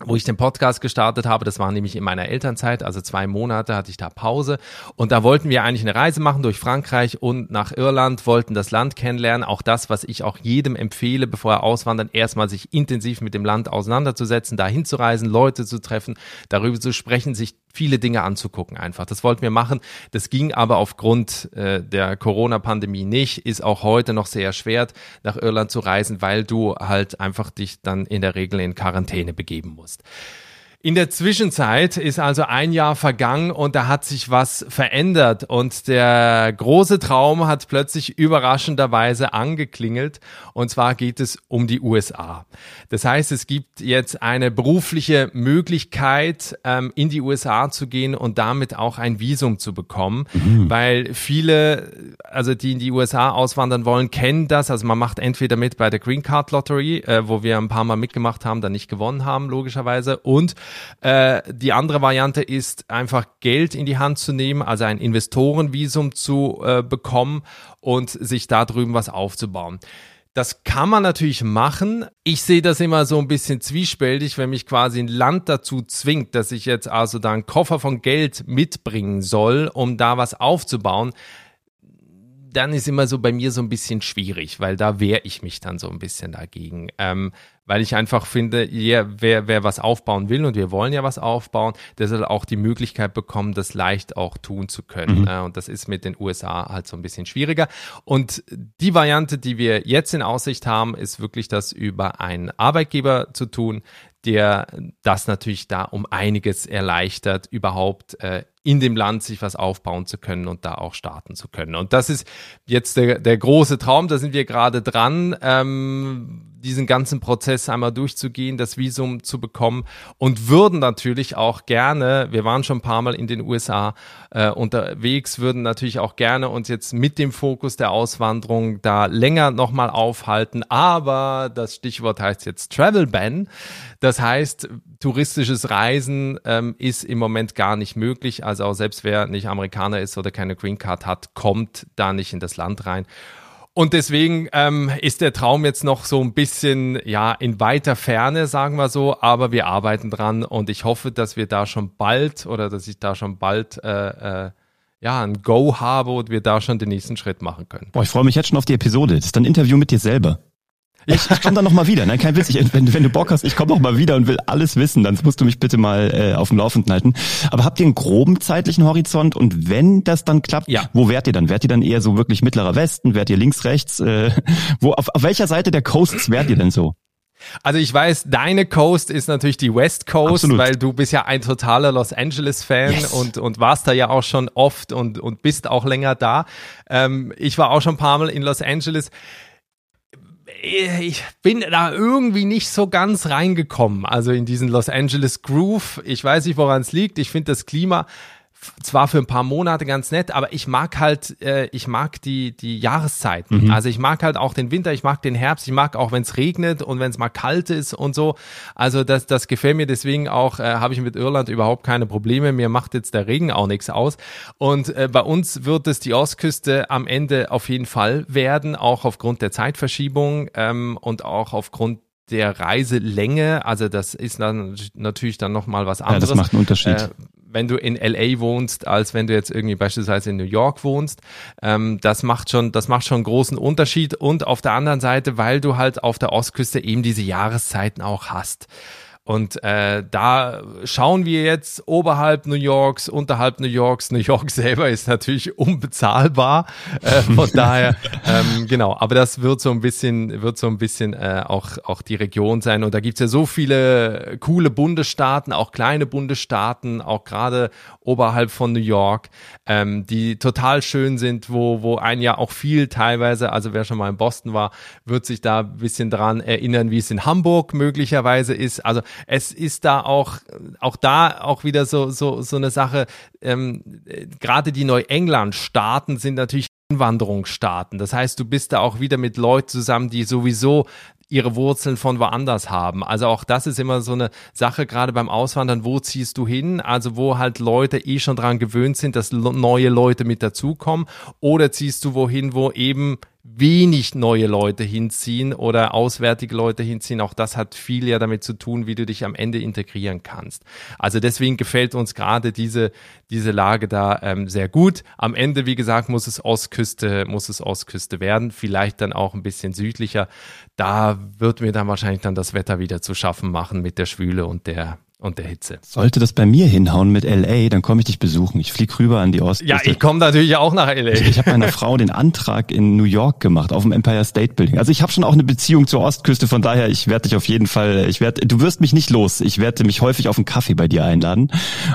C: wo ich den Podcast gestartet habe. Das war nämlich in meiner Elternzeit, also zwei Monate hatte ich da Pause. Und da wollten wir eigentlich eine Reise machen durch Frankreich und nach Irland, wollten das Land kennenlernen. Auch das, was ich auch jedem empfehle, bevor er auswandert, erstmal sich intensiv mit dem Land auseinanderzusetzen, dahin zu reisen, Leute zu treffen, darüber zu sprechen, sich viele Dinge anzugucken einfach. Das wollten wir machen. Das ging aber aufgrund äh, der Corona-Pandemie nicht. Ist auch heute noch sehr schwer, nach Irland zu reisen, weil du halt einfach dich dann in der Regel in Quarantäne begeben musst. genutzt. In der Zwischenzeit ist also ein Jahr vergangen und da hat sich was verändert und der große Traum hat plötzlich überraschenderweise angeklingelt und zwar geht es um die USA. Das heißt, es gibt jetzt eine berufliche Möglichkeit, ähm, in die USA zu gehen und damit auch ein Visum zu bekommen, mhm. weil viele, also die in die USA auswandern wollen, kennen das. Also man macht entweder mit bei der Green Card Lottery, äh, wo wir ein paar Mal mitgemacht haben, dann nicht gewonnen haben, logischerweise und äh, die andere Variante ist einfach Geld in die Hand zu nehmen, also ein Investorenvisum zu äh, bekommen und sich da drüben was aufzubauen. Das kann man natürlich machen. Ich sehe das immer so ein bisschen zwiespältig, wenn mich quasi ein Land dazu zwingt, dass ich jetzt also da einen Koffer von Geld mitbringen soll, um da was aufzubauen dann ist immer so bei mir so ein bisschen schwierig, weil da wehre ich mich dann so ein bisschen dagegen. Ähm, weil ich einfach finde, ja, wer, wer was aufbauen will und wir wollen ja was aufbauen, der soll auch die Möglichkeit bekommen, das leicht auch tun zu können. Mhm. Äh, und das ist mit den USA halt so ein bisschen schwieriger. Und die Variante, die wir jetzt in Aussicht haben, ist wirklich das über einen Arbeitgeber zu tun, der das natürlich da um einiges erleichtert, überhaupt äh, in dem Land sich was aufbauen zu können und da auch starten zu können. Und das ist jetzt der, der große Traum, da sind wir gerade dran. Ähm, diesen ganzen Prozess einmal durchzugehen, das Visum zu bekommen und würden natürlich auch gerne, wir waren schon ein paar Mal in den USA äh, unterwegs, würden natürlich auch gerne uns jetzt mit dem Fokus der Auswanderung da länger nochmal aufhalten. Aber das Stichwort heißt jetzt Travel Ban. Das heißt, touristisches Reisen ähm, ist im Moment gar nicht möglich. Also auch selbst wer nicht Amerikaner ist oder keine Green Card hat, kommt da nicht in das Land rein. Und deswegen ähm, ist der Traum jetzt noch so ein bisschen ja in weiter Ferne, sagen wir so, aber wir arbeiten dran und ich hoffe, dass wir da schon bald oder dass ich da schon bald äh, äh, ja ein Go habe und wir da schon den nächsten Schritt machen können.
B: Boah, ich freue mich jetzt schon auf die Episode. Das ist ein Interview mit dir selber. Ich, ich komme dann nochmal wieder, ne? kein Witz. Ich, wenn, wenn du Bock hast, ich komme nochmal wieder und will alles wissen, dann musst du mich bitte mal äh, auf dem Laufenden halten. Aber habt ihr einen groben zeitlichen Horizont und wenn das dann klappt, ja. wo wärt ihr dann? Wärt ihr dann eher so wirklich mittlerer Westen? Wärt ihr links, rechts? Äh, wo, auf, auf welcher Seite der Coasts wärt ihr denn so?
C: Also ich weiß, deine Coast ist natürlich die West Coast, Absolut. weil du bist ja ein totaler Los Angeles-Fan yes. und, und warst da ja auch schon oft und, und bist auch länger da. Ähm, ich war auch schon ein paar Mal in Los Angeles ich bin da irgendwie nicht so ganz reingekommen, also in diesen Los Angeles Groove. Ich weiß nicht, woran es liegt. Ich finde das Klima zwar für ein paar Monate ganz nett, aber ich mag halt, äh, ich mag die, die Jahreszeiten. Mhm. Also ich mag halt auch den Winter, ich mag den Herbst, ich mag auch, wenn es regnet und wenn es mal kalt ist und so. Also das, das gefällt mir, deswegen auch äh, habe ich mit Irland überhaupt keine Probleme. Mir macht jetzt der Regen auch nichts aus. Und äh, bei uns wird es die Ostküste am Ende auf jeden Fall werden, auch aufgrund der Zeitverschiebung ähm, und auch aufgrund der Reiselänge, also das ist dann natürlich dann nochmal was anderes.
B: Ja, das macht einen Unterschied.
C: Äh, wenn du in LA wohnst, als wenn du jetzt irgendwie beispielsweise in New York wohnst. Ähm, das macht schon, das macht schon einen großen Unterschied. Und auf der anderen Seite, weil du halt auf der Ostküste eben diese Jahreszeiten auch hast. Und äh, da schauen wir jetzt oberhalb New Yorks, unterhalb New Yorks. New York selber ist natürlich unbezahlbar. Äh, von daher, ähm, genau, aber das wird so ein bisschen, wird so ein bisschen äh, auch, auch die Region sein. Und da gibt's ja so viele coole Bundesstaaten, auch kleine Bundesstaaten, auch gerade oberhalb von New York, ähm, die total schön sind, wo, wo ein ja auch viel teilweise, also wer schon mal in Boston war, wird sich da ein bisschen dran erinnern, wie es in Hamburg möglicherweise ist. Also es ist da auch, auch da auch wieder so, so, so eine Sache, ähm, gerade die Neuengland-Staaten sind natürlich Einwanderungsstaaten. Das heißt, du bist da auch wieder mit Leuten zusammen, die sowieso ihre Wurzeln von woanders haben. Also auch das ist immer so eine Sache, gerade beim Auswandern, wo ziehst du hin? Also wo halt Leute eh schon dran gewöhnt sind, dass neue Leute mit dazukommen. Oder ziehst du wohin, wo eben wenig neue Leute hinziehen oder auswärtige Leute hinziehen. Auch das hat viel ja damit zu tun, wie du dich am Ende integrieren kannst. Also deswegen gefällt uns gerade diese, diese Lage da ähm, sehr gut. Am Ende, wie gesagt, muss es Ostküste, muss es Ostküste werden. Vielleicht dann auch ein bisschen südlicher. Da wird mir dann wahrscheinlich dann das Wetter wieder zu schaffen machen mit der Schwüle und der und der Hitze.
B: Sollte das bei mir hinhauen mit LA, dann komme ich dich besuchen. Ich flieg rüber an die Ostküste.
C: Ja, ich komme natürlich auch nach LA.
B: Ich, ich habe meiner Frau den Antrag in New York gemacht auf dem Empire State Building. Also ich habe schon auch eine Beziehung zur Ostküste, von daher ich werde dich auf jeden Fall, ich werde, du wirst mich nicht los. Ich werde mich häufig auf einen Kaffee bei dir einladen.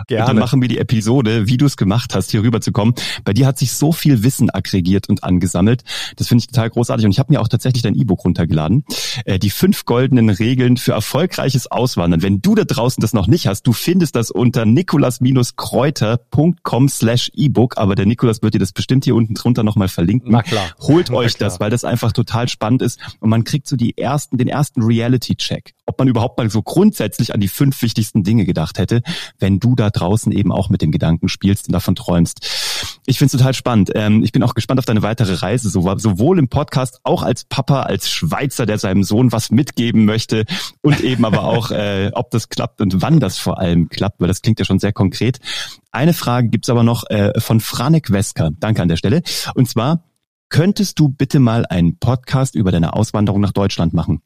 B: Gerne. Und dann machen wir die Episode, wie du es gemacht hast, hier rüber zu kommen. Bei dir hat sich so viel Wissen aggregiert und angesammelt. Das finde ich total großartig und ich habe mir auch tatsächlich dein E-Book runtergeladen. Äh, die fünf goldenen Regeln für erfolgreiches Auswandern. Wenn du da draußen das noch nicht hast, du findest das unter nikolas-kräuter.com slash ebook, aber der Nikolas wird dir das bestimmt hier unten drunter nochmal verlinken.
C: Na klar.
B: Holt euch klar. das, weil das einfach total spannend ist und man kriegt so die ersten, den ersten Reality-Check, ob man überhaupt mal so grundsätzlich an die fünf wichtigsten Dinge gedacht hätte, wenn du da draußen eben auch mit dem Gedanken spielst und davon träumst. Ich finde es total spannend. Ähm, ich bin auch gespannt auf deine weitere Reise, sowohl im Podcast, auch als Papa, als Schweizer, der seinem Sohn was mitgeben möchte und eben aber auch, äh, ob das klappt und wann das vor allem klappt, weil das klingt ja schon sehr konkret. Eine Frage gibt's aber noch äh, von Franek Wesker. Danke an der Stelle. Und zwar, könntest du bitte mal einen Podcast über deine Auswanderung nach Deutschland machen?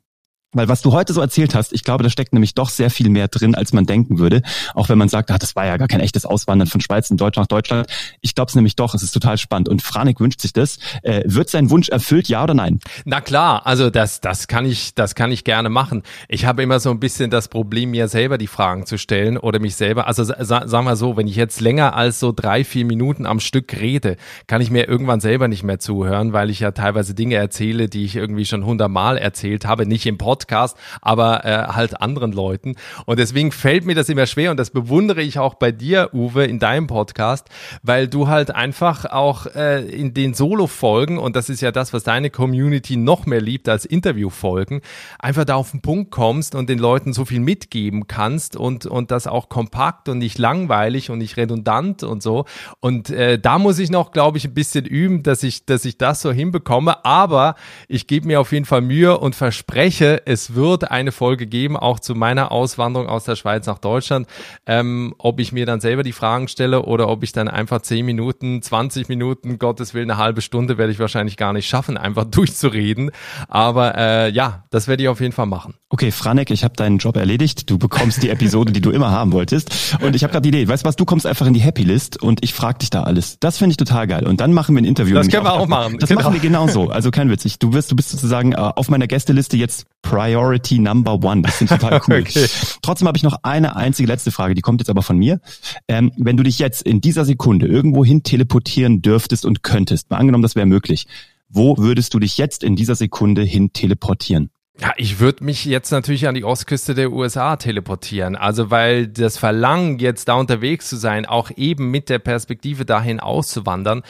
B: Weil was du heute so erzählt hast, ich glaube, da steckt nämlich doch sehr viel mehr drin, als man denken würde. Auch wenn man sagt, ah, das war ja gar kein echtes Auswandern von Schweiz in Deutschland nach Deutschland. Ich glaube es nämlich doch, es ist total spannend. Und Franik wünscht sich das. Äh, wird sein Wunsch erfüllt, ja oder nein?
C: Na klar, also das, das kann ich, das kann ich gerne machen. Ich habe immer so ein bisschen das Problem, mir selber die Fragen zu stellen oder mich selber. Also sa sagen wir so, wenn ich jetzt länger als so drei, vier Minuten am Stück rede, kann ich mir irgendwann selber nicht mehr zuhören, weil ich ja teilweise Dinge erzähle, die ich irgendwie schon hundertmal erzählt habe, nicht im Podcast Podcast, aber äh, halt anderen Leuten. Und deswegen fällt mir das immer schwer und das bewundere ich auch bei dir, Uwe, in deinem Podcast, weil du halt einfach auch äh, in den Solo-Folgen, und das ist ja das, was deine Community noch mehr liebt als Interview-Folgen, einfach da auf den Punkt kommst und den Leuten so viel mitgeben kannst und, und das auch kompakt und nicht langweilig und nicht redundant und so. Und äh, da muss ich noch, glaube ich, ein bisschen üben, dass ich, dass ich das so hinbekomme. Aber ich gebe mir auf jeden Fall Mühe und verspreche, es wird eine Folge geben, auch zu meiner Auswanderung aus der Schweiz nach Deutschland. Ähm, ob ich mir dann selber die Fragen stelle oder ob ich dann einfach 10 Minuten, 20 Minuten, Gottes Willen, eine halbe Stunde werde ich wahrscheinlich gar nicht schaffen, einfach durchzureden. Aber äh, ja, das werde ich auf jeden Fall machen.
B: Okay, Franek, ich habe deinen Job erledigt. Du bekommst die Episode, die du immer haben wolltest. Und ich habe gerade die Idee, weißt du was, du kommst einfach in die Happy List und ich frage dich da alles. Das finde ich total geil. Und dann machen wir ein Interview.
C: Das können wir auch, auch machen.
B: Das genau. machen wir genauso. Also kein Witz. Ich, du wirst, du bist sozusagen äh, auf meiner Gästeliste jetzt Priority Number One. Das ich total cool. okay. Trotzdem habe ich noch eine einzige letzte Frage, die kommt jetzt aber von mir. Ähm, wenn du dich jetzt in dieser Sekunde irgendwo hin teleportieren dürftest und könntest, mal angenommen, das wäre möglich, wo würdest du dich jetzt in dieser Sekunde hin teleportieren?
C: Ja, ich würde mich jetzt natürlich an die Ostküste der USA teleportieren. Also weil das Verlangen, jetzt da unterwegs zu sein, auch eben mit der Perspektive dahin auszuwandern,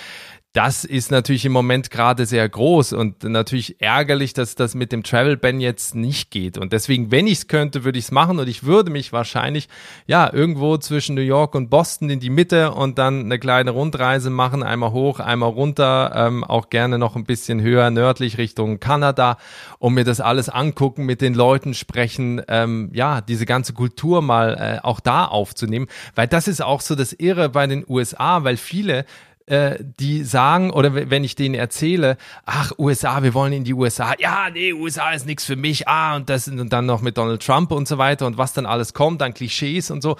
C: das ist natürlich im Moment gerade sehr groß und natürlich ärgerlich, dass das mit dem Travel Ban jetzt nicht geht. Und deswegen, wenn ich es könnte, würde ich es machen und ich würde mich wahrscheinlich ja irgendwo zwischen New York und Boston in die Mitte und dann eine kleine Rundreise machen, einmal hoch, einmal runter, ähm, auch gerne noch ein bisschen höher nördlich Richtung Kanada und mir das alles angucken, mit den Leuten sprechen, ähm, ja, diese ganze Kultur mal äh, auch da aufzunehmen, weil das ist auch so das Irre bei den USA, weil viele äh, die sagen, oder wenn ich denen erzähle, ach, USA, wir wollen in die USA, ja, nee, USA ist nichts für mich, ah, und das und dann noch mit Donald Trump und so weiter und was dann alles kommt, dann Klischees und so,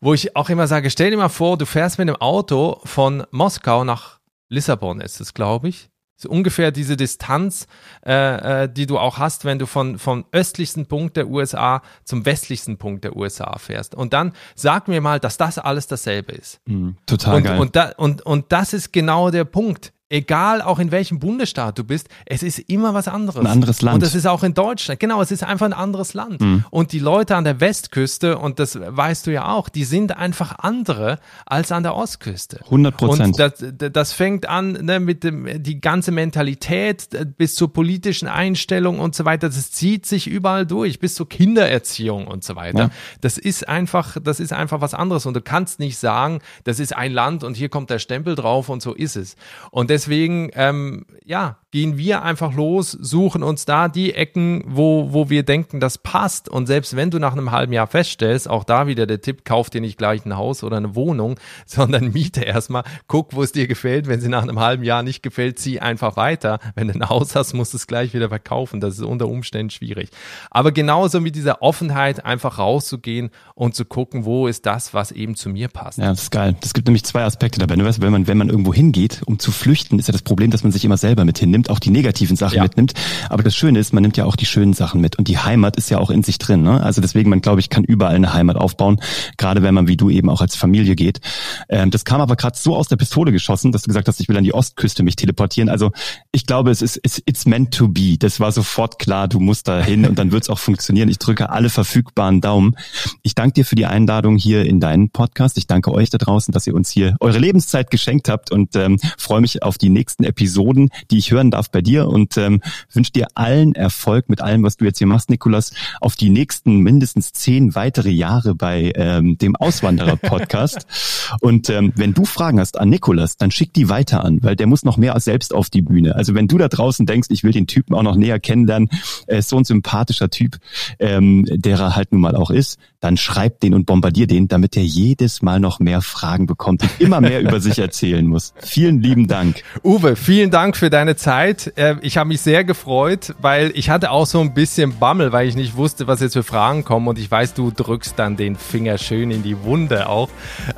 C: wo ich auch immer sage, stell dir mal vor, du fährst mit einem Auto von Moskau nach Lissabon, ist es, glaube ich, so ungefähr diese Distanz, äh, äh, die du auch hast, wenn du von, vom östlichsten Punkt der USA zum westlichsten Punkt der USA fährst. Und dann sag mir mal, dass das alles dasselbe ist.
B: Mm, total
C: und,
B: geil.
C: Und, da, und, und das ist genau der Punkt egal auch in welchem Bundesstaat du bist, es ist immer was anderes.
B: Ein anderes Land.
C: Und das ist auch in Deutschland. Genau, es ist einfach ein anderes Land. Mhm. Und die Leute an der Westküste, und das weißt du ja auch, die sind einfach andere als an der Ostküste.
B: 100 Prozent.
C: Und das, das fängt an ne, mit dem, die ganze Mentalität bis zur politischen Einstellung und so weiter. Das zieht sich überall durch, bis zur Kindererziehung und so weiter. Ja. Das ist einfach, das ist einfach was anderes. Und du kannst nicht sagen, das ist ein Land und hier kommt der Stempel drauf und so ist es. Und deswegen deswegen, ähm, ja, gehen wir einfach los, suchen uns da die Ecken, wo, wo wir denken, das passt. Und selbst wenn du nach einem halben Jahr feststellst, auch da wieder der Tipp, kauf dir nicht gleich ein Haus oder eine Wohnung, sondern miete erstmal, guck, wo es dir gefällt. Wenn sie nach einem halben Jahr nicht gefällt, zieh einfach weiter. Wenn du ein Haus hast, musst du es gleich wieder verkaufen. Das ist unter Umständen schwierig. Aber genauso mit dieser Offenheit, einfach rauszugehen und zu gucken, wo ist das, was eben zu mir passt.
B: Ja, das ist geil. Das gibt nämlich zwei Aspekte dabei. Wenn man, wenn man irgendwo hingeht, um zu flüchten, ist ja das Problem, dass man sich immer selber mit hinnimmt, auch die negativen Sachen ja. mitnimmt. Aber das Schöne ist, man nimmt ja auch die schönen Sachen mit. Und die Heimat ist ja auch in sich drin. Ne? Also deswegen, man glaube ich, kann überall eine Heimat aufbauen, gerade wenn man wie du eben auch als Familie geht. Ähm, das kam aber gerade so aus der Pistole geschossen, dass du gesagt hast, ich will an die Ostküste mich teleportieren. Also ich glaube, es ist it's, it's meant to be. Das war sofort klar, du musst da hin und dann wird es auch funktionieren. Ich drücke alle verfügbaren Daumen. Ich danke dir für die Einladung hier in deinen Podcast. Ich danke euch da draußen, dass ihr uns hier eure Lebenszeit geschenkt habt und ähm, freue mich auf die nächsten Episoden, die ich hören darf bei dir und ähm, wünsche dir allen Erfolg mit allem, was du jetzt hier machst, Nikolas, auf die nächsten mindestens zehn weitere Jahre bei ähm, dem Auswanderer-Podcast. und ähm, wenn du Fragen hast an Nikolas, dann schick die weiter an, weil der muss noch mehr als selbst auf die Bühne. Also wenn du da draußen denkst, ich will den Typen auch noch näher kennenlernen, er ist so ein sympathischer Typ, ähm, der er halt nun mal auch ist, dann schreib den und bombardier den, damit er jedes Mal noch mehr Fragen bekommt und immer mehr über sich erzählen muss. Vielen lieben Dank.
C: Uwe, vielen Dank für deine Zeit. Äh, ich habe mich sehr gefreut, weil ich hatte auch so ein bisschen Bammel, weil ich nicht wusste, was jetzt für Fragen kommen und ich weiß, du drückst dann den Finger schön in die Wunde auch.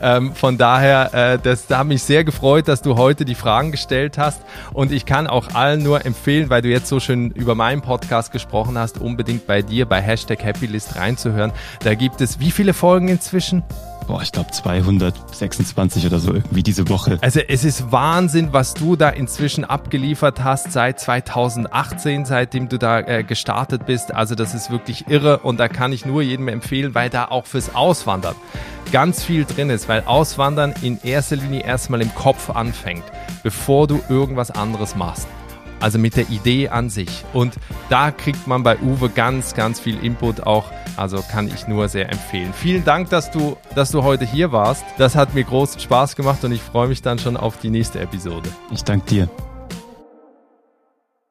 C: Ähm, von daher, äh, das hat mich sehr gefreut, dass du heute die Fragen gestellt hast und ich kann auch allen nur empfehlen, weil du jetzt so schön über meinen Podcast gesprochen hast, unbedingt bei dir bei Hashtag Happylist reinzuhören. Da gibt es wie viele Folgen inzwischen?
B: Boah, ich glaube 226 oder so irgendwie diese Woche.
C: Also es ist Wahnsinn, was du da inzwischen abgeliefert hast seit 2018, seitdem du da äh, gestartet bist. Also das ist wirklich irre und da kann ich nur jedem empfehlen, weil da auch fürs Auswandern ganz viel drin ist, weil Auswandern in erster Linie erstmal im Kopf anfängt, bevor du irgendwas anderes machst also mit der Idee an sich. Und da kriegt man bei Uwe ganz, ganz viel Input auch. Also kann ich nur sehr empfehlen. Vielen Dank, dass du, dass du heute hier warst. Das hat mir großen Spaß gemacht und ich freue mich dann schon auf die nächste Episode.
B: Ich danke dir.